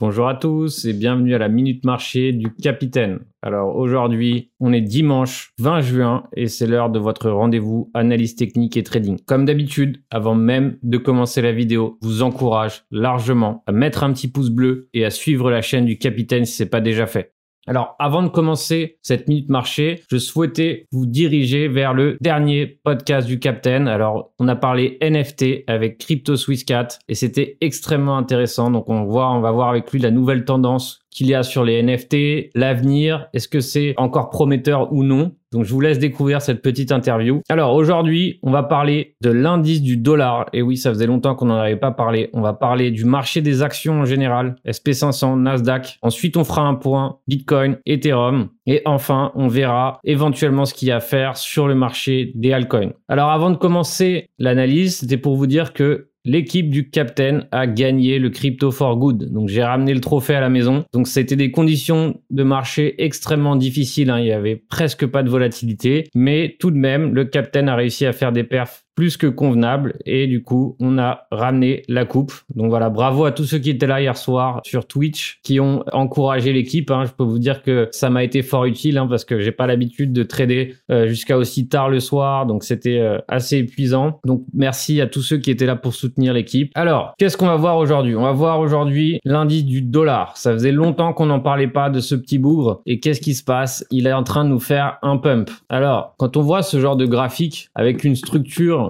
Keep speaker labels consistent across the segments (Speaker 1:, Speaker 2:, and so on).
Speaker 1: Bonjour à tous et bienvenue à la Minute Marché du Capitaine. Alors aujourd'hui, on est dimanche 20 juin et c'est l'heure de votre rendez-vous analyse technique et trading. Comme d'habitude, avant même de commencer la vidéo, je vous encourage largement à mettre un petit pouce bleu et à suivre la chaîne du Capitaine si ce n'est pas déjà fait. Alors, avant de commencer cette minute marché, je souhaitais vous diriger vers le dernier podcast du Captain. Alors, on a parlé NFT avec Crypto Swiss Cat et c'était extrêmement intéressant. Donc, on va, on va voir avec lui la nouvelle tendance qu'il y a sur les NFT, l'avenir, est-ce que c'est encore prometteur ou non? Donc je vous laisse découvrir cette petite interview. Alors aujourd'hui, on va parler de l'indice du dollar. Et oui, ça faisait longtemps qu'on n'en avait pas parlé. On va parler du marché des actions en général, SP500, Nasdaq. Ensuite, on fera un point Bitcoin, Ethereum. Et enfin, on verra éventuellement ce qu'il y a à faire sur le marché des altcoins. Alors avant de commencer l'analyse, c'était pour vous dire que L'équipe du Captain a gagné le Crypto for Good. Donc j'ai ramené le trophée à la maison. Donc c'était des conditions de marché extrêmement difficiles. Hein. Il y avait presque pas de volatilité, mais tout de même le Captain a réussi à faire des perfs plus que convenable et du coup on a ramené la coupe. Donc voilà, bravo à tous ceux qui étaient là hier soir sur Twitch, qui ont encouragé l'équipe. Hein. Je peux vous dire que ça m'a été fort utile hein, parce que j'ai pas l'habitude de trader euh, jusqu'à aussi tard le soir, donc c'était euh, assez épuisant. Donc merci à tous ceux qui étaient là pour soutenir l'équipe. Alors qu'est-ce qu'on va voir aujourd'hui? On va voir aujourd'hui l'indice du dollar. Ça faisait longtemps qu'on n'en parlait pas de ce petit bougre et qu'est-ce qui se passe? Il est en train de nous faire un pump. Alors quand on voit ce genre de graphique avec une structure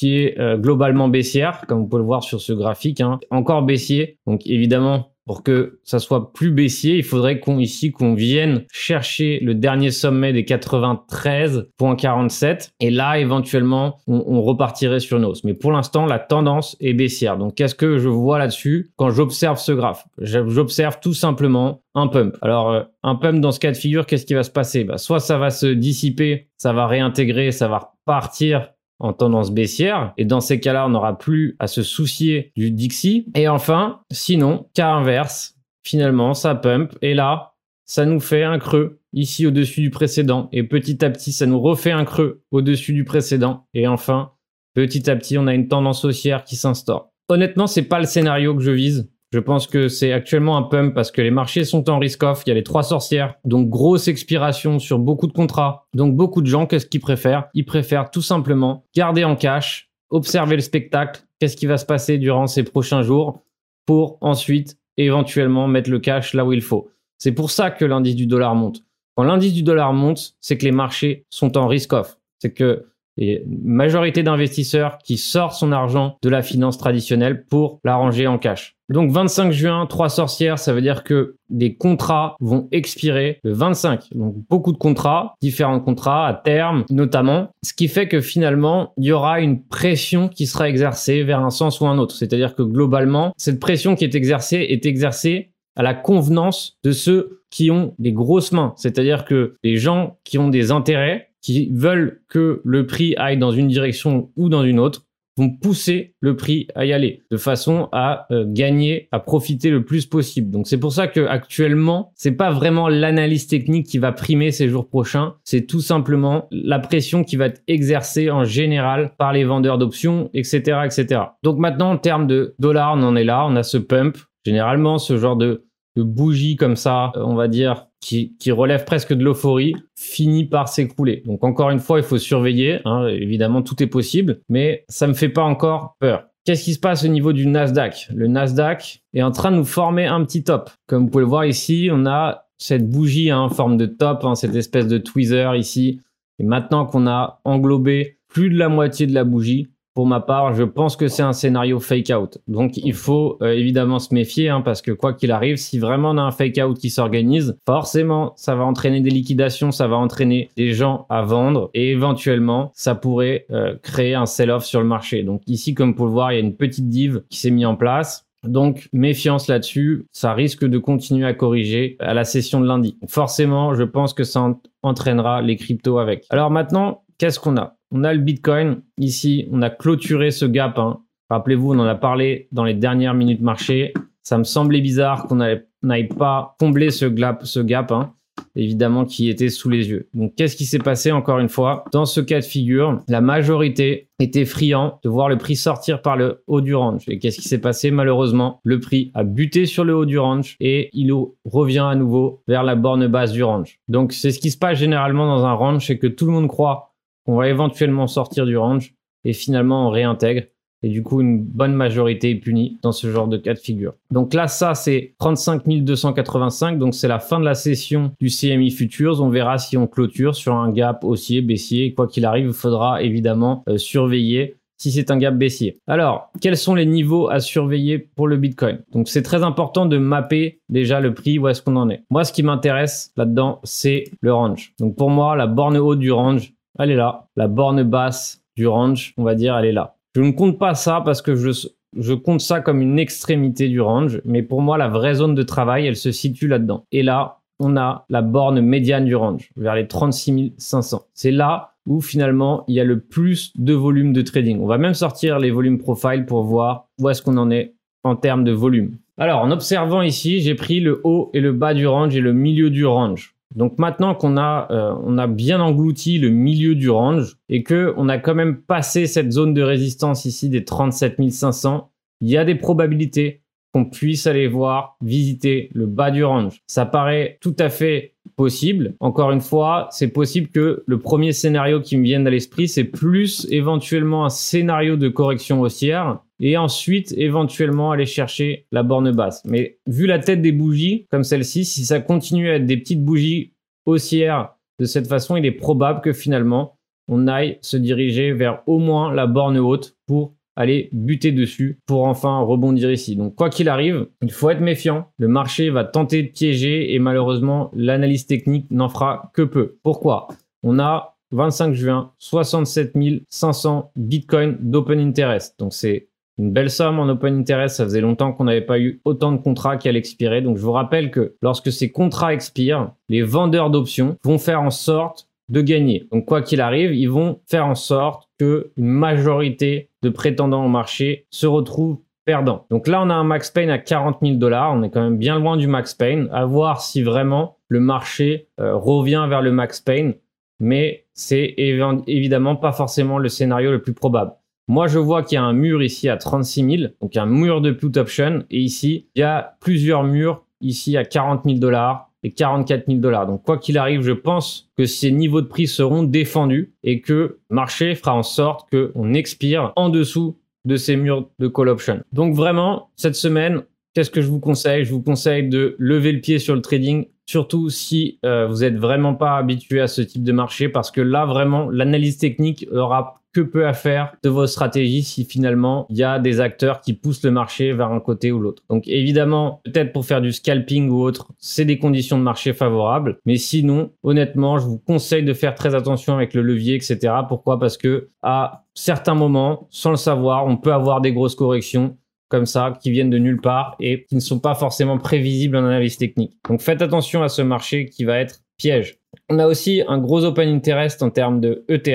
Speaker 1: qui est euh, globalement baissière, comme vous pouvez le voir sur ce graphique, hein. encore baissier. Donc évidemment, pour que ça soit plus baissier, il faudrait qu'on ici qu'on vienne chercher le dernier sommet des 93.47 et là éventuellement on, repartirait sur une hausse. Mais pour l'instant la tendance est baissière. Donc qu'est-ce que je vois là-dessus? Quand j'observe ce graphe J'observe tout simplement un pump. Alors euh, un pump dans ce cas de figure, qu'est-ce qui va se passer? Bah, Soit ça va se dissiper, ça va réintégrer, ça va partir en tendance baissière. Et dans ces cas-là, on n'aura plus à se soucier du Dixie. Et enfin, sinon, cas inverse, finalement, ça pump. Et là, ça nous fait un creux ici au-dessus du précédent. Et petit à petit, ça nous refait un creux au-dessus du précédent. Et enfin, petit à petit, on a une tendance haussière qui s'instaure. Honnêtement, c'est pas le scénario que je vise. Je pense que c'est actuellement un pump parce que les marchés sont en risk-off. Il y a les trois sorcières. Donc, grosse expiration sur beaucoup de contrats. Donc, beaucoup de gens, qu'est-ce qu'ils préfèrent? Ils préfèrent tout simplement garder en cash, observer le spectacle, qu'est-ce qui va se passer durant ces prochains jours pour ensuite éventuellement mettre le cash là où il faut? C'est pour ça que l'indice du dollar monte. Quand l'indice du dollar monte, c'est que les marchés sont en risk-off. C'est que et majorité d'investisseurs qui sortent son argent de la finance traditionnelle pour l'arranger en cash. Donc 25 juin, trois sorcières, ça veut dire que des contrats vont expirer le 25. Donc beaucoup de contrats, différents contrats à terme notamment, ce qui fait que finalement, il y aura une pression qui sera exercée vers un sens ou un autre. C'est-à-dire que globalement, cette pression qui est exercée est exercée à la convenance de ceux qui ont des grosses mains. C'est-à-dire que les gens qui ont des intérêts qui veulent que le prix aille dans une direction ou dans une autre vont pousser le prix à y aller de façon à euh, gagner, à profiter le plus possible. Donc c'est pour ça que actuellement, c'est pas vraiment l'analyse technique qui va primer ces jours prochains, c'est tout simplement la pression qui va être exercée en général par les vendeurs d'options, etc., etc. Donc maintenant en termes de dollars, on en est là, on a ce pump. Généralement, ce genre de de bougie comme ça, euh, on va dire, qui, qui relève presque de l'euphorie, finit par s'écrouler. Donc encore une fois, il faut surveiller. Hein, évidemment, tout est possible, mais ça me fait pas encore peur. Qu'est-ce qui se passe au niveau du Nasdaq? Le Nasdaq est en train de nous former un petit top. Comme vous pouvez le voir ici, on a cette bougie hein, en forme de top, hein, cette espèce de tweezer ici. Et maintenant qu'on a englobé plus de la moitié de la bougie, pour ma part, je pense que c'est un scénario fake out. Donc il faut euh, évidemment se méfier hein, parce que quoi qu'il arrive, si vraiment on a un fake out qui s'organise, forcément ça va entraîner des liquidations, ça va entraîner des gens à vendre et éventuellement ça pourrait euh, créer un sell-off sur le marché. Donc ici, comme pour le voir, il y a une petite div qui s'est mise en place. Donc méfiance là-dessus, ça risque de continuer à corriger à la session de lundi. Forcément, je pense que ça entraînera les cryptos avec. Alors maintenant, qu'est-ce qu'on a? On a le Bitcoin. Ici, on a clôturé ce gap. Hein. Rappelez-vous, on en a parlé dans les dernières minutes marché. Ça me semblait bizarre qu'on n'aille pas combler ce gap. Ce hein. évidemment qui était sous les yeux. Donc qu'est-ce qui s'est passé encore une fois? Dans ce cas de figure, la majorité était friand de voir le prix sortir par le haut du range. Et qu'est-ce qui s'est passé? Malheureusement, le prix a buté sur le haut du range et il revient à nouveau vers la borne basse du range. Donc c'est ce qui se passe généralement dans un range, c'est que tout le monde croit qu'on va éventuellement sortir du range et finalement on réintègre et du coup, une bonne majorité est punie dans ce genre de cas de figure. Donc là, ça, c'est 35 285. Donc c'est la fin de la session du CMI Futures. On verra si on clôture sur un gap haussier, baissier. Quoi qu'il arrive, il faudra évidemment euh, surveiller si c'est un gap baissier. Alors, quels sont les niveaux à surveiller pour le Bitcoin? Donc, c'est très important de mapper déjà le prix, où est-ce qu'on en est. Moi, ce qui m'intéresse là-dedans, c'est le range. Donc, pour moi, la borne haute du range, elle est là. La borne basse du range, on va dire, elle est là. Je ne compte pas ça parce que je, compte ça comme une extrémité du range, mais pour moi, la vraie zone de travail, elle se situe là-dedans. Et là, on a la borne médiane du range, vers les 36 500. C'est là où finalement il y a le plus de volume de trading. On va même sortir les volumes profile pour voir où est-ce qu'on en est en termes de volume. Alors, en observant ici, j'ai pris le haut et le bas du range et le milieu du range. Donc maintenant qu'on a, euh, a bien englouti le milieu du range et que on a quand même passé cette zone de résistance ici des 37 500, il y a des probabilités qu'on puisse aller voir, visiter le bas du range. Ça paraît tout à fait possible. Encore une fois, c'est possible que le premier scénario qui me vienne à l'esprit, c'est plus éventuellement un scénario de correction haussière et ensuite éventuellement aller chercher la borne basse. Mais vu la tête des bougies comme celle-ci, si ça continue à être des petites bougies haussières de cette façon, il est probable que finalement on aille se diriger vers au moins la borne haute pour aller buter dessus pour enfin rebondir ici. Donc quoi qu'il arrive, il faut être méfiant. Le marché va tenter de piéger et malheureusement l'analyse technique n'en fera que peu. Pourquoi? On a 25 juin 67 500 bitcoins d'open interest. Donc c'est une belle somme en open interest. Ça faisait longtemps qu'on n'avait pas eu autant de contrats qui allaient expirer. Donc je vous rappelle que lorsque ces contrats expirent, les vendeurs d'options vont faire en sorte de gagner. Donc quoi qu'il arrive, ils vont faire en sorte que une majorité de prétendants au marché se retrouvent perdants. Donc là, on a un max pain à 40 000 dollars. On est quand même bien loin du max pain. À voir si vraiment le marché euh, revient vers le max pain. Mais c'est évidemment pas forcément le scénario le plus probable. Moi, je vois qu'il y a un mur ici à 36 000, donc un mur de put option. Et ici, il y a plusieurs murs ici à 40 000 dollars, et 44 000 dollars. Donc quoi qu'il arrive, je pense que ces niveaux de prix seront défendus et que le marché fera en sorte qu'on expire en dessous de ces murs de call option. Donc vraiment, cette semaine, qu'est-ce que je vous conseille? Je vous conseille de lever le pied sur le trading, surtout si euh, vous n'êtes vraiment pas habitué à ce type de marché, parce que là, vraiment, l'analyse technique aura que peu à faire de vos stratégies si finalement il y a des acteurs qui poussent le marché vers un côté ou l'autre. Donc évidemment, peut-être pour faire du scalping ou autre, c'est des conditions de marché favorables. Mais sinon, honnêtement, je vous conseille de faire très attention avec le levier, etc. Pourquoi? Parce que à certains moments, sans le savoir, on peut avoir des grosses corrections comme ça qui viennent de nulle part et qui ne sont pas forcément prévisibles en analyse technique. Donc faites attention à ce marché qui va être piège. On a aussi un gros open interest en termes de ETH.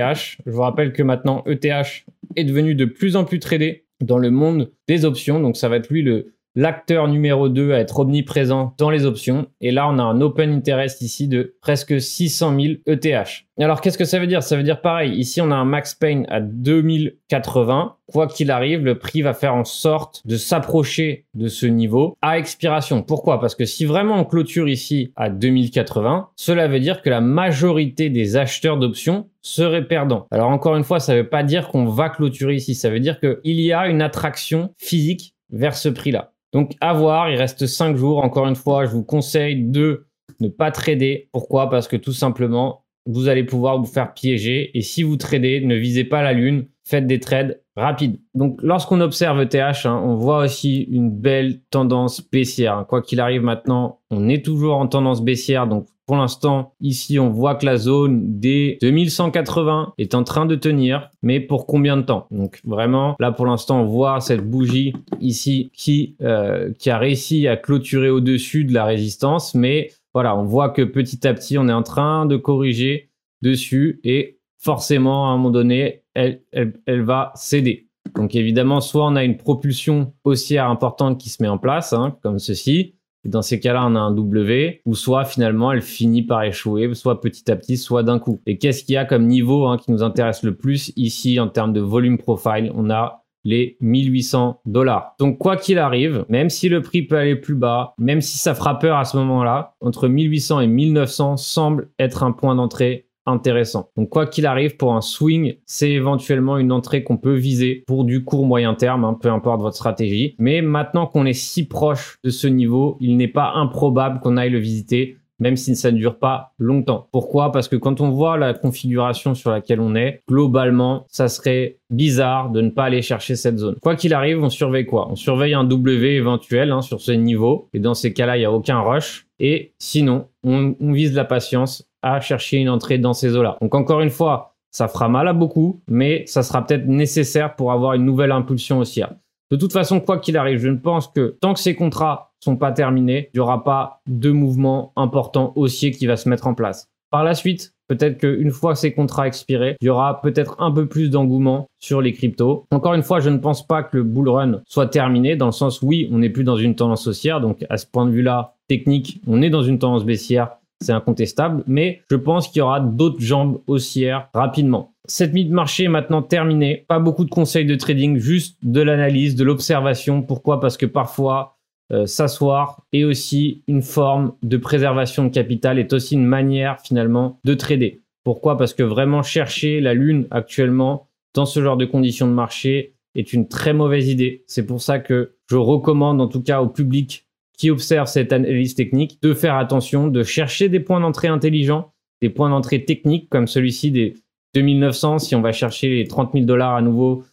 Speaker 1: Je vous rappelle que maintenant ETH est devenu de plus en plus tradé dans le monde des options. Donc ça va être lui le, l'acteur numéro 2 à être omniprésent dans les options. Et là, on a un open interest ici de presque 600 000 ETH. Alors, qu'est-ce que ça veut dire? Ça veut dire pareil. Ici, on a un max pain à 2080. Quoi qu'il arrive, le prix va faire en sorte de s'approcher de ce niveau à expiration. Pourquoi? Parce que si vraiment on clôture ici à 2080, cela veut dire que la majorité des acheteurs d'options seraient perdants. Alors encore une fois, ça ne veut pas dire qu'on va clôturer ici. Ça veut dire qu'il y a une attraction physique vers ce prix-là. Donc à voir, il reste 5 jours. Encore une fois, je vous conseille de ne pas trader. Pourquoi? Parce que tout simplement, vous allez pouvoir vous faire piéger. Et si vous tradez, ne visez pas la lune, faites des trades rapides. Donc lorsqu'on observe ETH, hein, on voit aussi une belle tendance baissière. Quoi qu'il arrive maintenant, on est toujours en tendance baissière. Donc pour l'instant, ici, on voit que la zone des 2180 est en train de tenir, mais pour combien de temps? Donc vraiment, là pour l'instant, on voit cette bougie ici qui, euh, qui a réussi à clôturer au-dessus de la résistance, mais voilà, on voit que petit à petit, on est en train de corriger dessus et forcément, à un moment donné, elle, elle, va céder. Donc évidemment, soit on a une propulsion haussière importante qui se met en place, hein, comme ceci, Dans ces cas-là, on a un W, ou soit finalement elle finit par échouer, soit petit à petit, soit d'un coup. Et qu'est-ce qu'il y a comme niveau hein, qui nous intéresse le plus ici en termes de volume profile? On a les 1800 dollars. Donc quoi qu'il arrive, même si le prix peut aller plus bas, même si ça fera peur à ce moment-là, entre 1800 et 1900 semble être un point d'entrée intéressant. Donc quoi qu'il arrive pour un swing, c'est éventuellement une entrée qu'on peut viser pour du court moyen terme, hein, peu importe votre stratégie. Mais maintenant qu'on est si proche de ce niveau, il n'est pas improbable qu'on aille le visiter même si ça ne dure pas longtemps. Pourquoi? Parce que quand on voit la configuration sur laquelle on est, globalement, ça serait bizarre de ne pas aller chercher cette zone. Quoi qu'il arrive, on surveille quoi? On surveille un W éventuel hein, sur ce niveau, et dans ces cas-là, il n'y a aucun rush. Et sinon, on, on vise la patience à chercher une entrée dans ces eaux-là. Donc encore une fois, ça fera mal à beaucoup, mais ça sera peut-être nécessaire pour avoir une nouvelle impulsion haussière. De toute façon, quoi qu'il arrive, je ne pense que tant que ces contrats sont pas terminés, il n'y aura pas de mouvement important haussier qui va se mettre en place. Par la suite, peut-être qu'une fois ces contrats expirés, il y aura peut-être un peu plus d'engouement sur les cryptos. Encore une fois, je ne pense pas que le bull run soit terminé dans le sens oui, on n'est plus dans une tendance haussière, donc à ce point de vue-là, technique, on est dans une tendance baissière, c'est incontestable, mais je pense qu'il y aura d'autres jambes haussières rapidement. Cette mise de marché est maintenant terminée. Pas beaucoup de conseils de trading, juste de l'analyse, de l'observation. Pourquoi? Parce que parfois, euh, s'asseoir est aussi une forme de préservation de capital, est aussi une manière finalement de trader. Pourquoi? Parce que vraiment chercher la lune actuellement dans ce genre de conditions de marché est une très mauvaise idée. C'est pour ça que je recommande en tout cas au public qui observe cette analyse technique de faire attention, de chercher des points d'entrée intelligents, des points d'entrée techniques comme celui-ci des 2900, si on va chercher les 30 000 dollars à nouveau,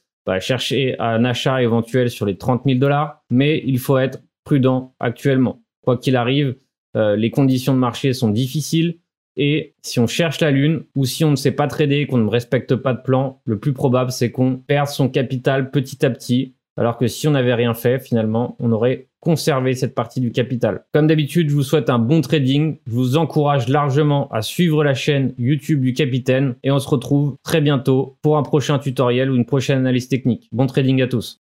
Speaker 1: chercher un achat éventuel sur les 30 000 dollars, mais il faut être prudent actuellement. Quoi qu'il arrive, euh, les conditions de marché sont difficiles et si on cherche la lune ou si on ne sait pas trader, qu'on ne respecte pas de plan, le plus probable c'est qu'on perde son capital petit à petit, alors que si on n'avait rien fait, finalement, on aurait conserver cette partie du capital. Comme d'habitude, je vous souhaite un bon trading. Je vous encourage largement à suivre la chaîne YouTube du Capitaine et on se retrouve très bientôt pour un prochain tutoriel ou une prochaine analyse technique. Bon trading à tous.